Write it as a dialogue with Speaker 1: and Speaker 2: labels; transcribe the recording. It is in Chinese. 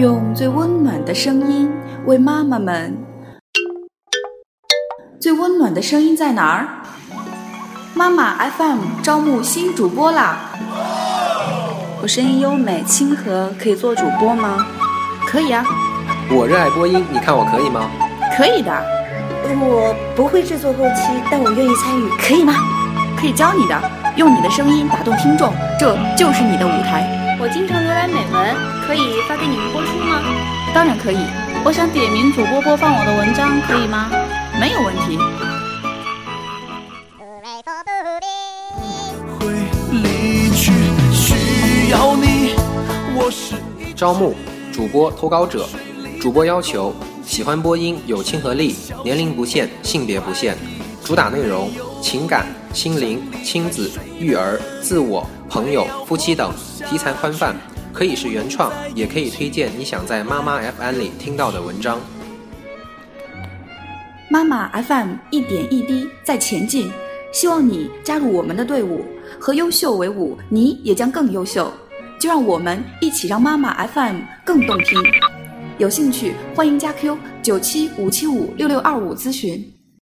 Speaker 1: 用最温暖的声音为妈妈们。最温暖的声音在哪儿？妈妈 FM 招募新主播啦！
Speaker 2: 我声音优美亲和，可以做主播吗？
Speaker 1: 可以啊，
Speaker 3: 我热爱播音，你看我可以吗？
Speaker 1: 可以的，
Speaker 2: 我不会制作后期，但我愿意参与，可以吗？
Speaker 1: 可以教你的，用你的声音打动听众，这就是你的舞台。
Speaker 4: 我经常浏览美文，可以发给你们播出吗？
Speaker 1: 当然可以，
Speaker 4: 我想点名主播播放我的文章，可以吗？
Speaker 1: 没有问题。
Speaker 5: 会离去，需要你。我是一
Speaker 3: 招募主播投稿者，主播要求喜欢播音，有亲和力，年龄不限，性别不限，主打内容情感、心灵、亲子、育儿、自我、朋友、夫妻等，题材宽泛，可以是原创，也可以推荐你想在妈妈 FM 里听到的文章。
Speaker 1: 妈妈 FM 一点一滴在前进，希望你加入我们的队伍，和优秀为伍，你也将更优秀。就让我们一起让妈妈 FM 更动听。有兴趣欢迎加 Q 九七五七五六六二五咨询。